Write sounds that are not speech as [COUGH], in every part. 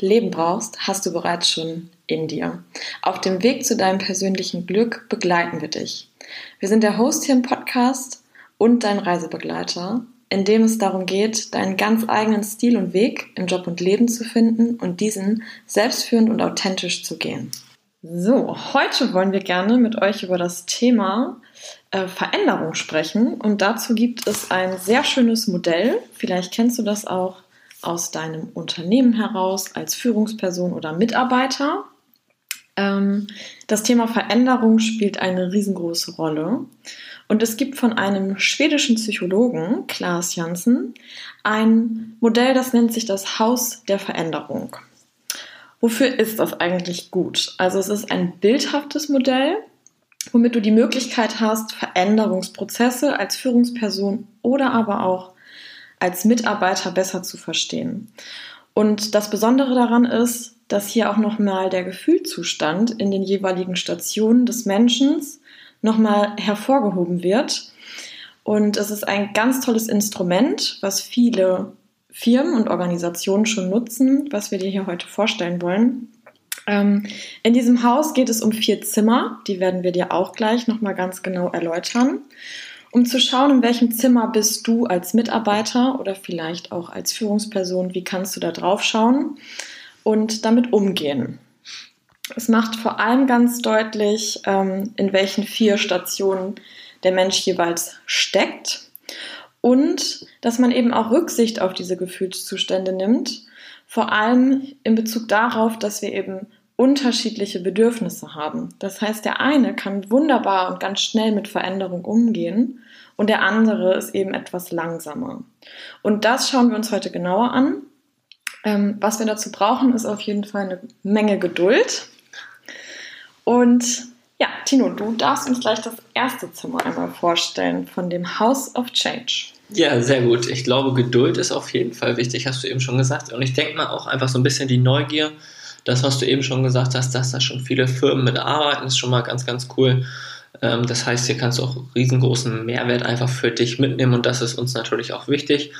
Leben brauchst, hast du bereits schon in dir. Auf dem Weg zu deinem persönlichen Glück begleiten wir dich. Wir sind der Host hier im Podcast und dein Reisebegleiter, in dem es darum geht, deinen ganz eigenen Stil und Weg im Job und Leben zu finden und diesen selbstführend und authentisch zu gehen. So, heute wollen wir gerne mit euch über das Thema äh, Veränderung sprechen und dazu gibt es ein sehr schönes Modell. Vielleicht kennst du das auch aus deinem Unternehmen heraus als Führungsperson oder Mitarbeiter. Ähm, das Thema Veränderung spielt eine riesengroße Rolle. Und es gibt von einem schwedischen Psychologen, Klaas Janssen, ein Modell, das nennt sich das Haus der Veränderung. Wofür ist das eigentlich gut? Also es ist ein bildhaftes Modell, womit du die Möglichkeit hast, Veränderungsprozesse als Führungsperson oder aber auch als Mitarbeiter besser zu verstehen. Und das Besondere daran ist, dass hier auch nochmal der Gefühlzustand in den jeweiligen Stationen des Menschen nochmal hervorgehoben wird. Und es ist ein ganz tolles Instrument, was viele Firmen und Organisationen schon nutzen, was wir dir hier heute vorstellen wollen. Ähm, in diesem Haus geht es um vier Zimmer, die werden wir dir auch gleich nochmal ganz genau erläutern um zu schauen, in welchem Zimmer bist du als Mitarbeiter oder vielleicht auch als Führungsperson, wie kannst du da drauf schauen und damit umgehen. Es macht vor allem ganz deutlich, ähm, in welchen vier Stationen der Mensch jeweils steckt und dass man eben auch Rücksicht auf diese Gefühlszustände nimmt, vor allem in Bezug darauf, dass wir eben unterschiedliche Bedürfnisse haben. Das heißt, der eine kann wunderbar und ganz schnell mit Veränderung umgehen und der andere ist eben etwas langsamer. Und das schauen wir uns heute genauer an. Ähm, was wir dazu brauchen, ist auf jeden Fall eine Menge Geduld. Und ja, Tino, du darfst uns gleich das erste Zimmer einmal vorstellen von dem House of Change. Ja, sehr gut. Ich glaube, Geduld ist auf jeden Fall wichtig, hast du eben schon gesagt. Und ich denke mal auch einfach so ein bisschen die Neugier. Das, was du eben schon gesagt hast, dass da schon viele Firmen mitarbeiten, ist schon mal ganz, ganz cool. Ähm, das heißt, hier kannst du auch riesengroßen Mehrwert einfach für dich mitnehmen und das ist uns natürlich auch wichtig.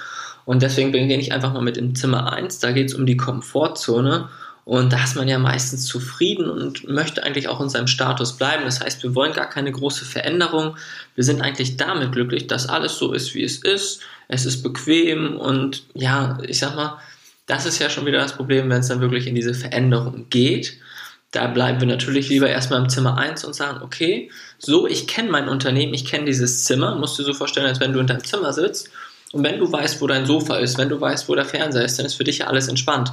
Und deswegen beginne ich einfach mal mit dem Zimmer 1. Da geht es um die Komfortzone. Und da ist man ja meistens zufrieden und möchte eigentlich auch in seinem Status bleiben. Das heißt, wir wollen gar keine große Veränderung. Wir sind eigentlich damit glücklich, dass alles so ist, wie es ist. Es ist bequem und ja, ich sag mal, das ist ja schon wieder das Problem, wenn es dann wirklich in diese Veränderung geht. Da bleiben wir natürlich lieber erstmal im Zimmer 1 und sagen, okay, so, ich kenne mein Unternehmen, ich kenne dieses Zimmer, musst du dir so vorstellen, als wenn du in deinem Zimmer sitzt und wenn du weißt, wo dein Sofa ist, wenn du weißt, wo der Fernseher ist, dann ist für dich ja alles entspannt.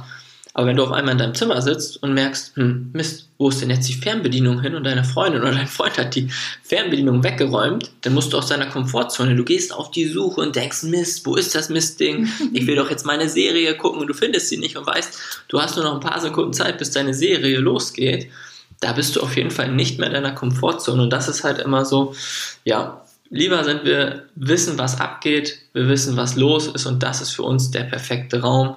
Aber wenn du auf einmal in deinem Zimmer sitzt und merkst, hm, Mist, wo ist denn jetzt die Fernbedienung hin und deine Freundin oder dein Freund hat die Fernbedienung weggeräumt, dann musst du aus deiner Komfortzone, du gehst auf die Suche und denkst, Mist, wo ist das Mistding? Ich will doch jetzt meine Serie gucken und du findest sie nicht und weißt, du hast nur noch ein paar Sekunden Zeit, bis deine Serie losgeht. Da bist du auf jeden Fall nicht mehr in deiner Komfortzone und das ist halt immer so, ja, lieber sind wir wissen, was abgeht, wir wissen, was los ist und das ist für uns der perfekte Raum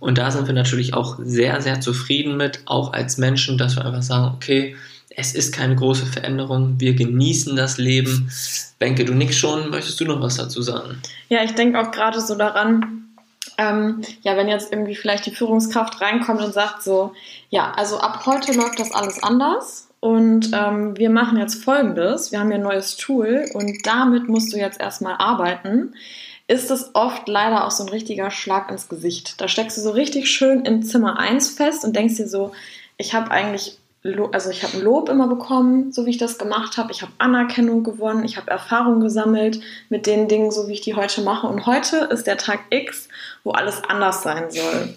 und da sind wir natürlich auch sehr, sehr zufrieden mit, auch als Menschen, dass wir einfach sagen, okay, es ist keine große Veränderung, wir genießen das Leben. Benke, du nix schon, möchtest du noch was dazu sagen? Ja, ich denke auch gerade so daran, ähm, ja, wenn jetzt irgendwie vielleicht die Führungskraft reinkommt und sagt so, ja, also ab heute läuft das alles anders und ähm, wir machen jetzt Folgendes, wir haben hier ein neues Tool und damit musst du jetzt erstmal arbeiten ist es oft leider auch so ein richtiger Schlag ins Gesicht. Da steckst du so richtig schön in Zimmer 1 fest und denkst dir so, ich habe eigentlich, also ich habe ein Lob immer bekommen, so wie ich das gemacht habe. Ich habe Anerkennung gewonnen, ich habe Erfahrung gesammelt mit den Dingen, so wie ich die heute mache. Und heute ist der Tag X, wo alles anders sein soll.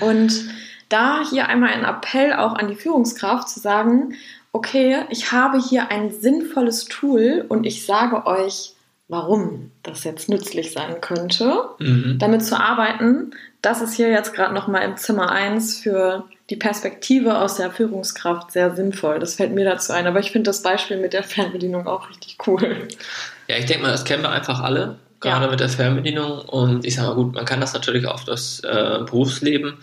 Und da hier einmal ein Appell auch an die Führungskraft zu sagen, okay, ich habe hier ein sinnvolles Tool und ich sage euch, warum das jetzt nützlich sein könnte, mhm. damit zu arbeiten. Das ist hier jetzt gerade nochmal im Zimmer 1 für die Perspektive aus der Führungskraft sehr sinnvoll. Das fällt mir dazu ein. Aber ich finde das Beispiel mit der Fernbedienung auch richtig cool. Ja, ich denke mal, das kennen wir einfach alle, gerade ja. mit der Fernbedienung. Und ich sage mal, gut, man kann das natürlich auf das äh, Berufsleben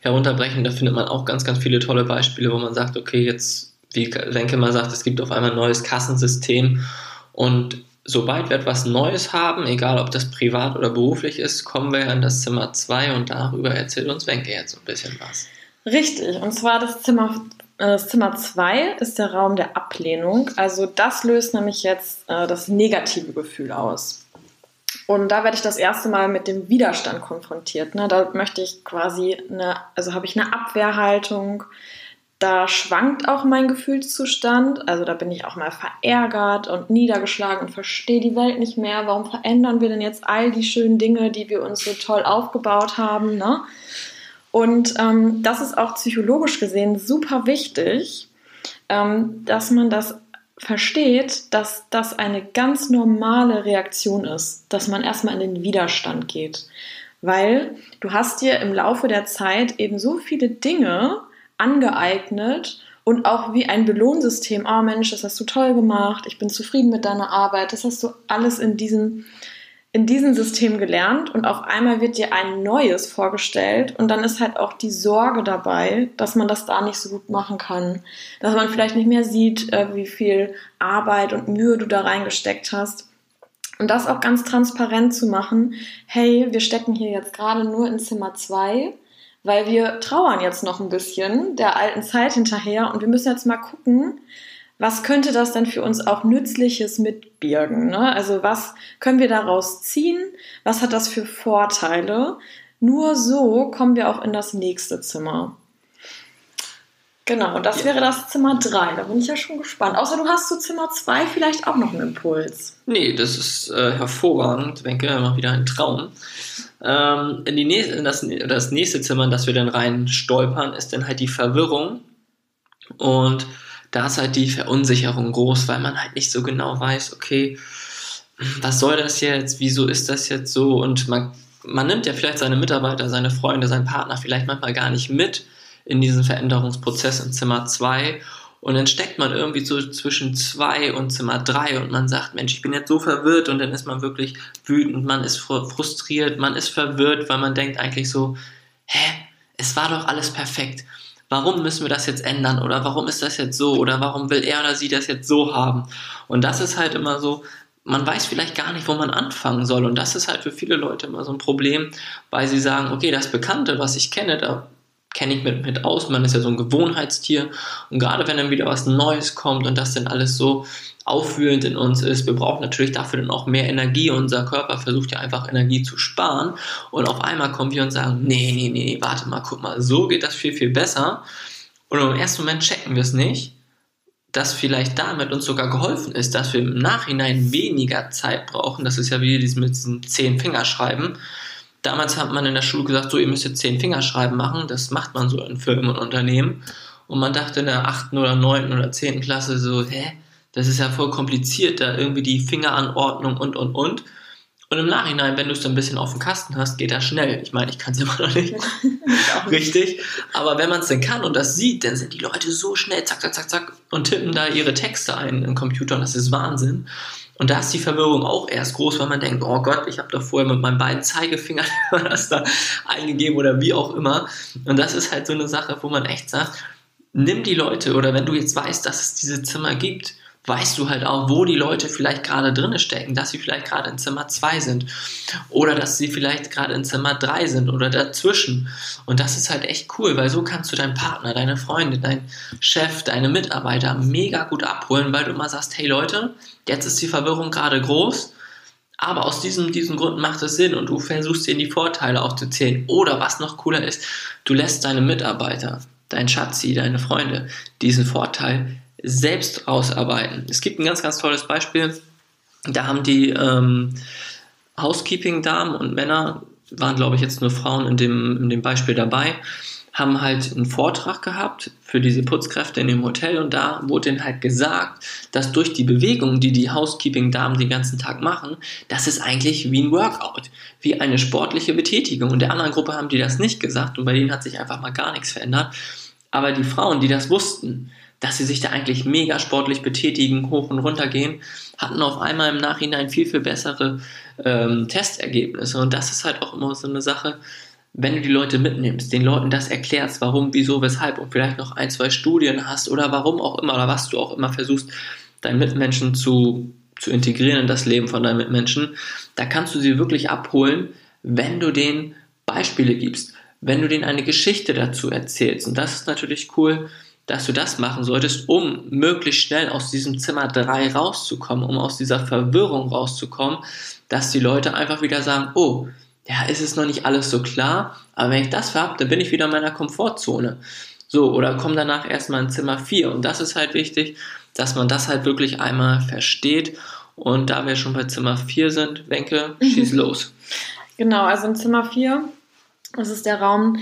herunterbrechen. Da findet man auch ganz, ganz viele tolle Beispiele, wo man sagt, okay, jetzt, wie Renke mal sagt, es gibt auf einmal ein neues Kassensystem und sobald wir etwas Neues haben, egal ob das privat oder beruflich ist, kommen wir in das Zimmer 2 und darüber erzählt uns Wenke jetzt ein bisschen was. Richtig, und zwar das Zimmer äh, das Zimmer 2 ist der Raum der Ablehnung. Also das löst nämlich jetzt äh, das negative Gefühl aus. Und da werde ich das erste Mal mit dem Widerstand konfrontiert. Ne? Da möchte ich quasi eine, also habe ich eine Abwehrhaltung, da schwankt auch mein Gefühlszustand. Also da bin ich auch mal verärgert und niedergeschlagen und verstehe die Welt nicht mehr. Warum verändern wir denn jetzt all die schönen Dinge, die wir uns so toll aufgebaut haben? Ne? Und ähm, das ist auch psychologisch gesehen super wichtig, ähm, dass man das versteht, dass das eine ganz normale Reaktion ist, dass man erstmal in den Widerstand geht. Weil du hast dir im Laufe der Zeit eben so viele Dinge angeeignet und auch wie ein Belohnsystem, oh Mensch, das hast du toll gemacht, ich bin zufrieden mit deiner Arbeit, das hast du alles in diesem, in diesem System gelernt. Und auf einmal wird dir ein neues vorgestellt. Und dann ist halt auch die Sorge dabei, dass man das da nicht so gut machen kann, dass man vielleicht nicht mehr sieht, äh, wie viel Arbeit und Mühe du da reingesteckt hast. Und das auch ganz transparent zu machen, hey, wir stecken hier jetzt gerade nur in Zimmer 2 weil wir trauern jetzt noch ein bisschen der alten Zeit hinterher und wir müssen jetzt mal gucken, was könnte das denn für uns auch Nützliches mitbirgen? Ne? Also was können wir daraus ziehen? Was hat das für Vorteile? Nur so kommen wir auch in das nächste Zimmer. Genau, das ja. wäre das Zimmer 3. Da bin ich ja schon gespannt. Außer du hast zu Zimmer 2 vielleicht auch noch einen Impuls. Nee, das ist äh, hervorragend. Wenke, immer wieder ein Traum. Ähm, in, die nächste, in das, das nächste Zimmer, in das wir dann rein stolpern, ist dann halt die Verwirrung. Und da ist halt die Verunsicherung groß, weil man halt nicht so genau weiß, okay, was soll das jetzt? Wieso ist das jetzt so? Und man, man nimmt ja vielleicht seine Mitarbeiter, seine Freunde, seinen Partner vielleicht manchmal gar nicht mit in diesen Veränderungsprozess in Zimmer 2 und dann steckt man irgendwie so zwischen 2 und Zimmer 3 und man sagt, Mensch, ich bin jetzt so verwirrt. Und dann ist man wirklich wütend, man ist frustriert, man ist verwirrt, weil man denkt eigentlich so, hä, es war doch alles perfekt. Warum müssen wir das jetzt ändern? Oder warum ist das jetzt so? Oder warum will er oder sie das jetzt so haben? Und das ist halt immer so, man weiß vielleicht gar nicht, wo man anfangen soll. Und das ist halt für viele Leute immer so ein Problem, weil sie sagen, okay, das Bekannte, was ich kenne, da kenne ich mit, mit aus. Man ist ja so ein Gewohnheitstier. Und gerade wenn dann wieder was Neues kommt und das dann alles so aufwühlend in uns ist, wir brauchen natürlich dafür dann auch mehr Energie. Unser Körper versucht ja einfach Energie zu sparen. Und auf einmal kommen wir und sagen, nee, nee, nee, warte mal, guck mal, so geht das viel, viel besser. Und im ersten Moment checken wir es nicht, dass vielleicht damit uns sogar geholfen ist, dass wir im Nachhinein weniger Zeit brauchen. Das ist ja wie mit diesen zehn Fingerschreiben damals hat man in der Schule gesagt, so, ihr müsst jetzt zehn Fingerschreiben machen. Das macht man so in Firmen und Unternehmen. Und man dachte in der achten oder neunten oder zehnten Klasse so, hä, das ist ja voll kompliziert, da irgendwie die Fingeranordnung und, und, und. Und im Nachhinein, wenn du es dann ein bisschen auf dem Kasten hast, geht das schnell. Ich meine, ich kann es [LAUGHS] immer noch [LAUGHS] nicht. Richtig. Aber wenn man es denn kann und das sieht, dann sind die Leute so schnell, zack, zack, zack, zack, und tippen da ihre Texte ein im Computer und das ist Wahnsinn. Und da ist die Verwirrung auch erst groß, weil man denkt, oh Gott, ich habe doch vorher mit meinen beiden Zeigefingern [LAUGHS] das da eingegeben oder wie auch immer. Und das ist halt so eine Sache, wo man echt sagt, nimm die Leute oder wenn du jetzt weißt, dass es diese Zimmer gibt, weißt du halt auch, wo die Leute vielleicht gerade drinne stecken, dass sie vielleicht gerade in Zimmer 2 sind oder dass sie vielleicht gerade in Zimmer 3 sind oder dazwischen. Und das ist halt echt cool, weil so kannst du deinen Partner, deine Freunde, deinen Chef, deine Mitarbeiter mega gut abholen, weil du immer sagst, hey Leute, jetzt ist die Verwirrung gerade groß, aber aus diesem, diesem Grund macht es Sinn und du versuchst dir die Vorteile aufzuzählen. Oder was noch cooler ist, du lässt deine Mitarbeiter, dein Schatzi, deine Freunde diesen Vorteil selbst rausarbeiten. Es gibt ein ganz, ganz tolles Beispiel. Da haben die ähm, Housekeeping-Damen und Männer, waren glaube ich jetzt nur Frauen in dem, in dem Beispiel dabei, haben halt einen Vortrag gehabt für diese Putzkräfte in dem Hotel und da wurde ihnen halt gesagt, dass durch die Bewegungen, die die Housekeeping-Damen den ganzen Tag machen, das ist eigentlich wie ein Workout, wie eine sportliche Betätigung. Und der anderen Gruppe haben die das nicht gesagt und bei denen hat sich einfach mal gar nichts verändert. Aber die Frauen, die das wussten, dass sie sich da eigentlich mega sportlich betätigen, hoch und runter gehen, hatten auf einmal im Nachhinein viel, viel bessere ähm, Testergebnisse. Und das ist halt auch immer so eine Sache, wenn du die Leute mitnimmst, den Leuten das erklärst, warum, wieso, weshalb und vielleicht noch ein, zwei Studien hast oder warum auch immer oder was du auch immer versuchst, deinen Mitmenschen zu, zu integrieren in das Leben von deinen Mitmenschen, da kannst du sie wirklich abholen, wenn du denen Beispiele gibst, wenn du denen eine Geschichte dazu erzählst. Und das ist natürlich cool, dass du das machen solltest, um möglichst schnell aus diesem Zimmer 3 rauszukommen, um aus dieser Verwirrung rauszukommen, dass die Leute einfach wieder sagen, oh, ja, ist es noch nicht alles so klar, aber wenn ich das habe, dann bin ich wieder in meiner Komfortzone. So, oder komm danach erstmal in Zimmer 4. Und das ist halt wichtig, dass man das halt wirklich einmal versteht. Und da wir schon bei Zimmer 4 sind, Wenke, schieß los. Genau, also in Zimmer 4, das ist der Raum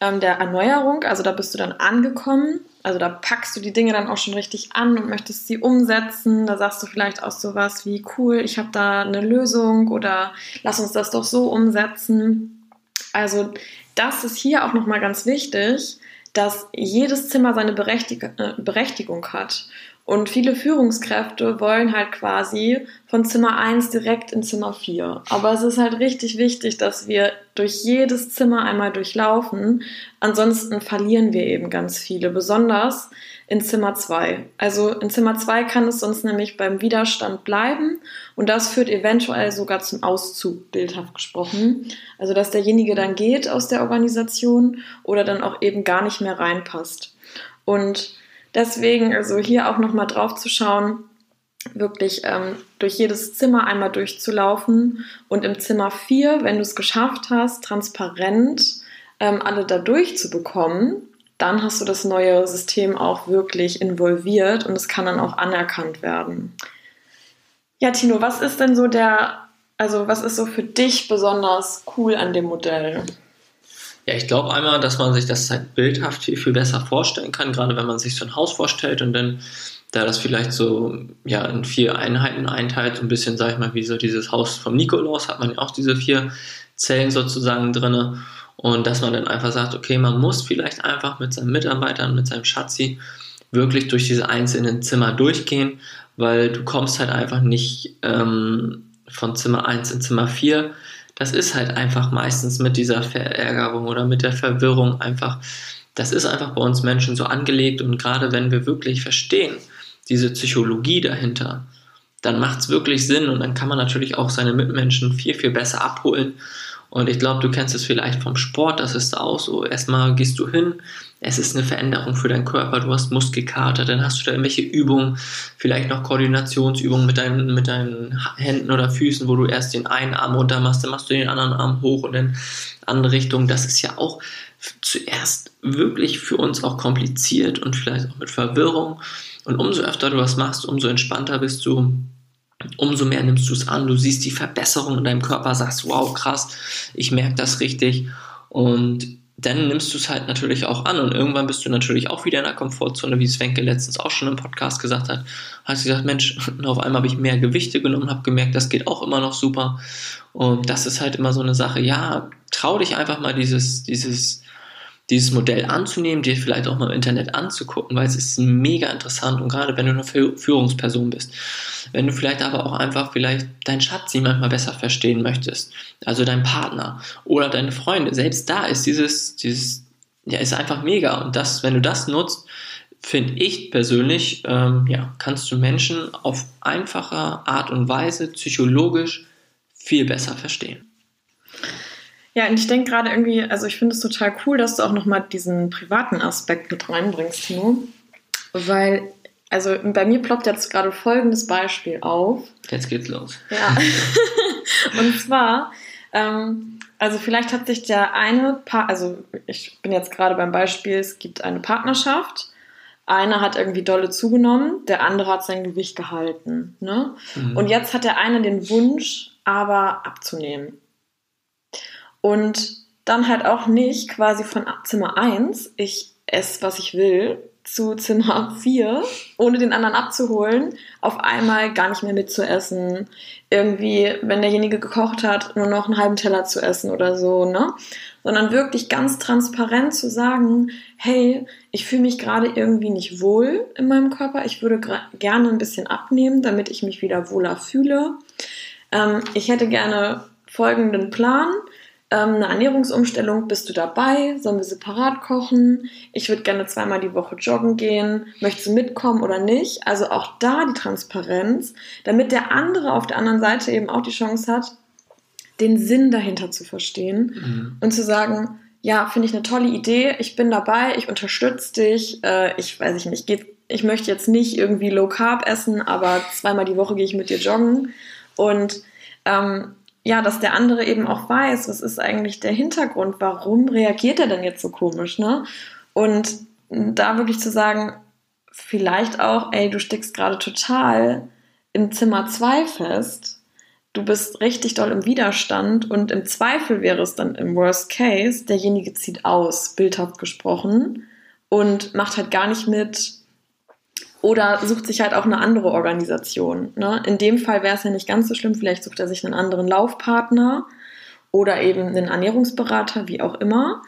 ähm, der Erneuerung. Also da bist du dann angekommen also da packst du die Dinge dann auch schon richtig an und möchtest sie umsetzen. Da sagst du vielleicht auch sowas wie, cool, ich habe da eine Lösung oder lass uns das doch so umsetzen. Also das ist hier auch nochmal ganz wichtig, dass jedes Zimmer seine Berechtig äh, Berechtigung hat. Und viele Führungskräfte wollen halt quasi von Zimmer 1 direkt in Zimmer 4. Aber es ist halt richtig wichtig, dass wir durch jedes Zimmer einmal durchlaufen. Ansonsten verlieren wir eben ganz viele, besonders in Zimmer 2. Also in Zimmer 2 kann es sonst nämlich beim Widerstand bleiben und das führt eventuell sogar zum Auszug, bildhaft gesprochen. Also dass derjenige dann geht aus der Organisation oder dann auch eben gar nicht mehr reinpasst. Und Deswegen, also hier auch nochmal drauf zu schauen, wirklich ähm, durch jedes Zimmer einmal durchzulaufen und im Zimmer 4, wenn du es geschafft hast, transparent ähm, alle da durchzubekommen, dann hast du das neue System auch wirklich involviert und es kann dann auch anerkannt werden. Ja, Tino, was ist denn so der, also was ist so für dich besonders cool an dem Modell? Ja, ich glaube einmal, dass man sich das halt bildhaft viel, viel besser vorstellen kann, gerade wenn man sich so ein Haus vorstellt und dann da das vielleicht so ja, in vier Einheiten einteilt, so ein bisschen, sag ich mal, wie so dieses Haus vom Nikolaus, hat man ja auch diese vier Zellen sozusagen drinne. Und dass man dann einfach sagt, okay, man muss vielleicht einfach mit seinen Mitarbeitern, mit seinem Schatzi wirklich durch diese einzelnen Zimmer durchgehen, weil du kommst halt einfach nicht ähm, von Zimmer 1 in Zimmer 4 das ist halt einfach meistens mit dieser Verärgerung oder mit der Verwirrung einfach, das ist einfach bei uns Menschen so angelegt und gerade wenn wir wirklich verstehen, diese Psychologie dahinter, dann macht es wirklich Sinn und dann kann man natürlich auch seine Mitmenschen viel, viel besser abholen und ich glaube, du kennst es vielleicht vom Sport, das ist auch so. Erstmal gehst du hin, es ist eine Veränderung für deinen Körper, du hast Muskelkater, dann hast du da irgendwelche Übungen, vielleicht noch Koordinationsübungen mit deinen, mit deinen Händen oder Füßen, wo du erst den einen Arm runter machst, dann machst du den anderen Arm hoch und in andere Richtung. Das ist ja auch zuerst wirklich für uns auch kompliziert und vielleicht auch mit Verwirrung. Und umso öfter du was machst, umso entspannter bist du umso mehr nimmst du es an, du siehst die Verbesserung in deinem Körper, sagst, wow, krass, ich merke das richtig und dann nimmst du es halt natürlich auch an und irgendwann bist du natürlich auch wieder in der Komfortzone, wie Svenke letztens auch schon im Podcast gesagt hat. Hast gesagt, Mensch, [LAUGHS] auf einmal habe ich mehr Gewichte genommen, habe gemerkt, das geht auch immer noch super. Und das ist halt immer so eine Sache, ja, trau dich einfach mal dieses, dieses dieses Modell anzunehmen, dir vielleicht auch mal im Internet anzugucken, weil es ist mega interessant und gerade wenn du eine Führungsperson bist. Wenn du vielleicht aber auch einfach vielleicht deinen Schatz manchmal besser verstehen möchtest, also dein Partner oder deine Freunde, selbst da ist dieses, dieses, ja, ist einfach mega und das, wenn du das nutzt, finde ich persönlich, ähm, ja, kannst du Menschen auf einfache Art und Weise psychologisch viel besser verstehen. Ja, und ich denke gerade irgendwie, also ich finde es total cool, dass du auch nochmal diesen privaten Aspekt mit reinbringst, Timo. Weil, also bei mir ploppt jetzt gerade folgendes Beispiel auf. Jetzt geht's los. Ja. [LAUGHS] und zwar, ähm, also vielleicht hat sich der eine Paar, also ich bin jetzt gerade beim Beispiel, es gibt eine Partnerschaft. Einer hat irgendwie dolle zugenommen, der andere hat sein Gewicht gehalten. Ne? Mhm. Und jetzt hat der eine den Wunsch, aber abzunehmen. Und dann halt auch nicht quasi von Zimmer 1, ich esse, was ich will, zu Zimmer [LAUGHS] 4, ohne den anderen abzuholen, auf einmal gar nicht mehr mitzuessen. Irgendwie, wenn derjenige gekocht hat, nur noch einen halben Teller zu essen oder so, ne? Sondern wirklich ganz transparent zu sagen, hey, ich fühle mich gerade irgendwie nicht wohl in meinem Körper. Ich würde gerne ein bisschen abnehmen, damit ich mich wieder wohler fühle. Ähm, ich hätte gerne folgenden Plan ähm, eine Ernährungsumstellung, bist du dabei? Sollen wir separat kochen? Ich würde gerne zweimal die Woche joggen gehen. Möchtest du mitkommen oder nicht? Also auch da die Transparenz, damit der andere auf der anderen Seite eben auch die Chance hat, den Sinn dahinter zu verstehen mhm. und zu sagen, ja, finde ich eine tolle Idee, ich bin dabei, ich unterstütze dich, äh, ich weiß ich nicht, geht, ich möchte jetzt nicht irgendwie Low Carb essen, aber zweimal die Woche gehe ich mit dir joggen und ähm, ja, dass der andere eben auch weiß, was ist eigentlich der Hintergrund, warum reagiert er denn jetzt so komisch, ne? Und da wirklich zu sagen, vielleicht auch, ey, du steckst gerade total im Zimmer 2 fest, du bist richtig doll im Widerstand und im Zweifel wäre es dann im Worst Case, derjenige zieht aus, bildhaft gesprochen, und macht halt gar nicht mit, oder sucht sich halt auch eine andere Organisation. Ne? In dem Fall wäre es ja nicht ganz so schlimm, vielleicht sucht er sich einen anderen Laufpartner oder eben einen Ernährungsberater, wie auch immer.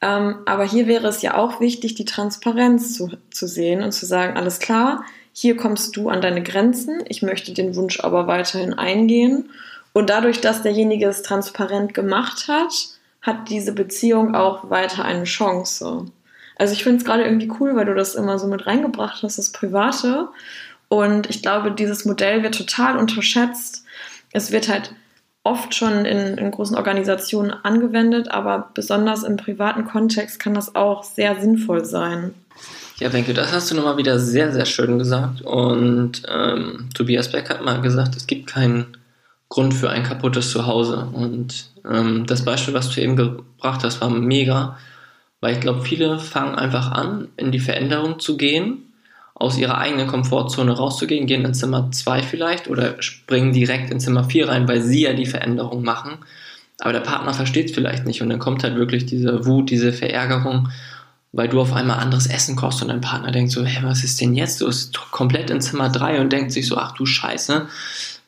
Ähm, aber hier wäre es ja auch wichtig, die Transparenz zu, zu sehen und zu sagen, alles klar, hier kommst du an deine Grenzen, ich möchte den Wunsch aber weiterhin eingehen. Und dadurch, dass derjenige es transparent gemacht hat, hat diese Beziehung auch weiter eine Chance. Also ich finde es gerade irgendwie cool, weil du das immer so mit reingebracht hast, das Private. Und ich glaube, dieses Modell wird total unterschätzt. Es wird halt oft schon in, in, großen Organisationen angewendet, aber besonders im privaten Kontext kann das auch sehr sinnvoll sein. Ja, Wenke, das hast du nochmal wieder sehr, sehr schön gesagt. Und ähm, Tobias Beck hat mal gesagt, es gibt keinen Grund für ein kaputtes Zuhause. Und ähm, das Beispiel, was du eben gebracht hast, war mega. Weil ich glaube, viele fangen einfach an, in die Veränderung zu gehen, aus ihrer eigenen Komfortzone rauszugehen, gehen in Zimmer 2 vielleicht oder springen direkt in Zimmer 4 rein, weil sie ja die Veränderung machen. Aber der Partner versteht es vielleicht nicht und dann kommt halt wirklich diese Wut, diese Verärgerung, weil du auf einmal anderes Essen kochst und dein Partner denkt so, hey, was ist denn jetzt? Du bist komplett in Zimmer 3 und denkt sich so, ach du Scheiße,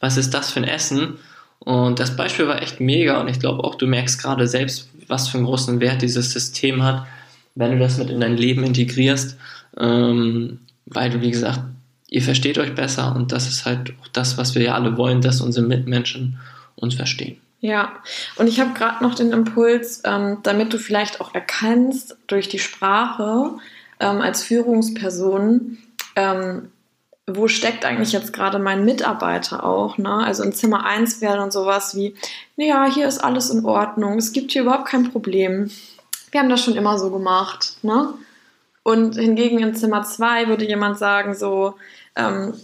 was ist das für ein Essen? Und das Beispiel war echt mega und ich glaube auch, du merkst gerade selbst, was für einen großen Wert dieses System hat, wenn du das mit in dein Leben integrierst, ähm, weil du, wie gesagt, ihr versteht euch besser und das ist halt auch das, was wir ja alle wollen, dass unsere Mitmenschen uns verstehen. Ja, und ich habe gerade noch den Impuls, ähm, damit du vielleicht auch erkennst durch die Sprache ähm, als Führungsperson, ähm, wo steckt eigentlich jetzt gerade mein Mitarbeiter auch? Ne? Also in Zimmer 1 wäre dann sowas wie, naja, hier ist alles in Ordnung, es gibt hier überhaupt kein Problem. Wir haben das schon immer so gemacht. Ne? Und hingegen in Zimmer 2 würde jemand sagen, so, ähm,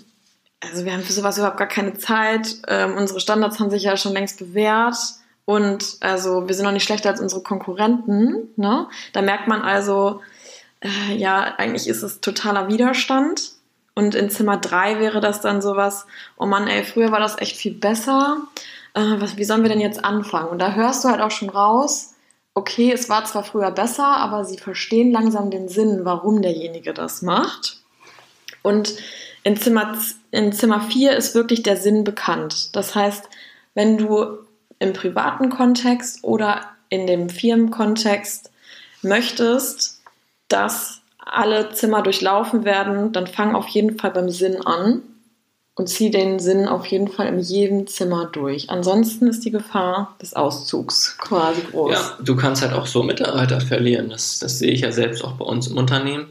also wir haben für sowas überhaupt gar keine Zeit, ähm, unsere Standards haben sich ja schon längst bewährt. Und also wir sind noch nicht schlechter als unsere Konkurrenten. Ne? Da merkt man also, äh, ja, eigentlich ist es totaler Widerstand. Und in Zimmer 3 wäre das dann sowas, oh Mann, ey, früher war das echt viel besser. Äh, was, wie sollen wir denn jetzt anfangen? Und da hörst du halt auch schon raus, okay, es war zwar früher besser, aber sie verstehen langsam den Sinn, warum derjenige das macht. Und in Zimmer, in Zimmer 4 ist wirklich der Sinn bekannt. Das heißt, wenn du im privaten Kontext oder in dem Firmenkontext möchtest, dass alle Zimmer durchlaufen werden, dann fang auf jeden Fall beim Sinn an und zieh den Sinn auf jeden Fall in jedem Zimmer durch. Ansonsten ist die Gefahr des Auszugs quasi groß. Ja, du kannst halt auch so Mitarbeiter verlieren. Das, das sehe ich ja selbst auch bei uns im Unternehmen,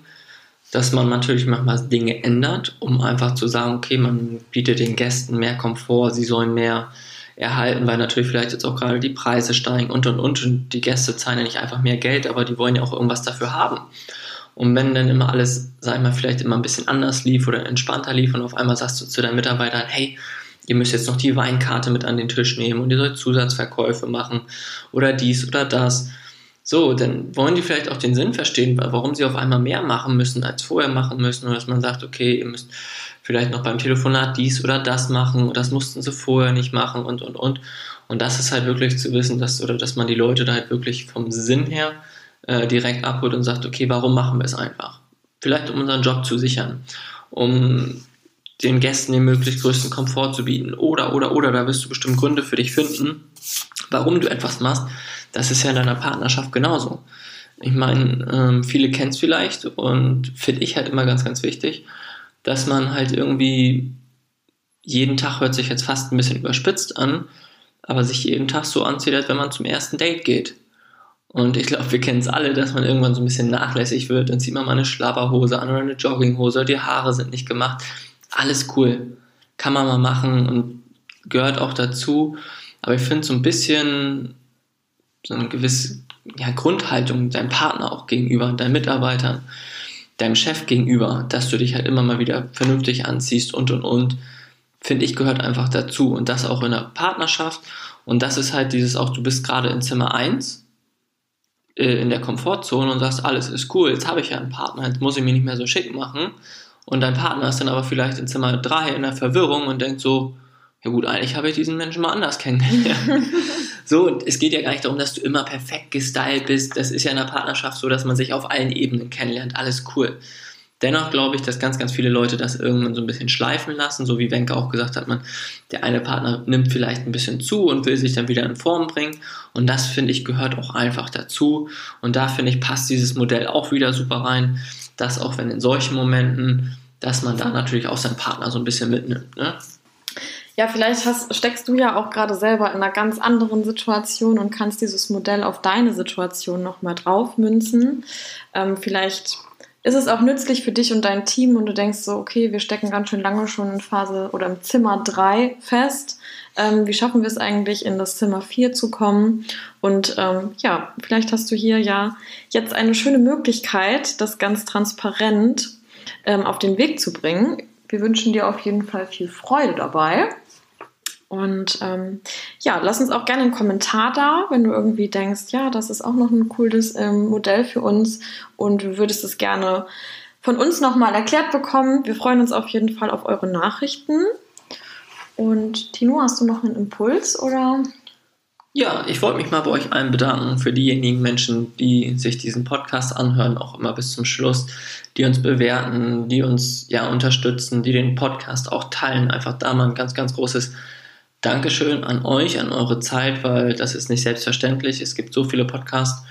dass man natürlich manchmal Dinge ändert, um einfach zu sagen, okay, man bietet den Gästen mehr Komfort, sie sollen mehr erhalten, weil natürlich vielleicht jetzt auch gerade die Preise steigen und und und und die Gäste zahlen ja nicht einfach mehr Geld, aber die wollen ja auch irgendwas dafür haben. Und wenn dann immer alles, sag ich mal, vielleicht immer ein bisschen anders lief oder entspannter lief und auf einmal sagst du zu deinen Mitarbeitern, hey, ihr müsst jetzt noch die Weinkarte mit an den Tisch nehmen und ihr sollt Zusatzverkäufe machen oder dies oder das. So, dann wollen die vielleicht auch den Sinn verstehen, warum sie auf einmal mehr machen müssen, als vorher machen müssen. Oder dass man sagt, okay, ihr müsst vielleicht noch beim Telefonat dies oder das machen. Und das mussten sie vorher nicht machen und, und, und. Und das ist halt wirklich zu wissen, dass, oder dass man die Leute da halt wirklich vom Sinn her äh, direkt abholt und sagt, okay, warum machen wir es einfach? Vielleicht um unseren Job zu sichern, um den Gästen den möglichst größten Komfort zu bieten. Oder, oder, oder, da wirst du bestimmt Gründe für dich finden, warum du etwas machst. Das ist ja in deiner Partnerschaft genauso. Ich meine, ähm, viele kennen es vielleicht und finde ich halt immer ganz, ganz wichtig, dass man halt irgendwie jeden Tag hört sich jetzt fast ein bisschen überspitzt an, aber sich jeden Tag so anzieht, als wenn man zum ersten Date geht. Und ich glaube, wir kennen es alle, dass man irgendwann so ein bisschen nachlässig wird. Dann zieht man mal eine Schlabberhose an oder eine Jogginghose, die Haare sind nicht gemacht. Alles cool. Kann man mal machen und gehört auch dazu. Aber ich finde so ein bisschen so eine gewisse ja, Grundhaltung deinem Partner auch gegenüber, deinen Mitarbeitern, deinem Chef gegenüber, dass du dich halt immer mal wieder vernünftig anziehst und und und, finde ich, gehört einfach dazu. Und das auch in der Partnerschaft. Und das ist halt dieses auch, du bist gerade in Zimmer 1 äh, in der Komfortzone und sagst, alles ist cool, jetzt habe ich ja einen Partner, jetzt muss ich mich nicht mehr so schick machen. Und dein Partner ist dann aber vielleicht in Zimmer 3 in der Verwirrung und denkt so, ja gut, eigentlich habe ich diesen Menschen mal anders kennengelernt. [LAUGHS] so, und es geht ja gar nicht darum, dass du immer perfekt gestylt bist. Das ist ja in der Partnerschaft so, dass man sich auf allen Ebenen kennenlernt. Alles cool. Dennoch glaube ich, dass ganz, ganz viele Leute das irgendwann so ein bisschen schleifen lassen, so wie Wenke auch gesagt hat, man, der eine Partner nimmt vielleicht ein bisschen zu und will sich dann wieder in Form bringen. Und das finde ich gehört auch einfach dazu. Und da finde ich passt dieses Modell auch wieder super rein, dass auch wenn in solchen Momenten, dass man da natürlich auch seinen Partner so ein bisschen mitnimmt. Ne? Ja, vielleicht hast, steckst du ja auch gerade selber in einer ganz anderen Situation und kannst dieses Modell auf deine Situation nochmal draufmünzen. Ähm, vielleicht ist es auch nützlich für dich und dein Team und du denkst so, okay, wir stecken ganz schön lange schon in Phase oder im Zimmer 3 fest. Ähm, wie schaffen wir es eigentlich, in das Zimmer 4 zu kommen? Und ähm, ja, vielleicht hast du hier ja jetzt eine schöne Möglichkeit, das ganz transparent ähm, auf den Weg zu bringen. Wir wünschen dir auf jeden Fall viel Freude dabei. Und ähm, ja, lass uns auch gerne einen Kommentar da, wenn du irgendwie denkst, ja, das ist auch noch ein cooles ähm, Modell für uns und du würdest es gerne von uns nochmal erklärt bekommen. Wir freuen uns auf jeden Fall auf eure Nachrichten. Und Tino, hast du noch einen Impuls oder? Ja, ich wollte mich mal bei euch allen bedanken für diejenigen Menschen, die sich diesen Podcast anhören, auch immer bis zum Schluss, die uns bewerten, die uns ja unterstützen, die den Podcast auch teilen. Einfach da mal ein ganz, ganz großes Dankeschön an euch, an eure Zeit, weil das ist nicht selbstverständlich. Es gibt so viele Podcasts,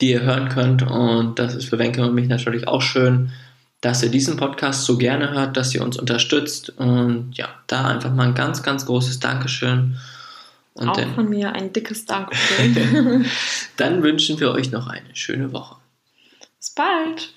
die ihr hören könnt und das ist für Wenke und mich natürlich auch schön, dass ihr diesen Podcast so gerne hört, dass ihr uns unterstützt und ja, da einfach mal ein ganz, ganz großes Dankeschön. Und auch dann, von mir ein dickes Dankeschön. [LAUGHS] dann wünschen wir euch noch eine schöne Woche. Bis bald.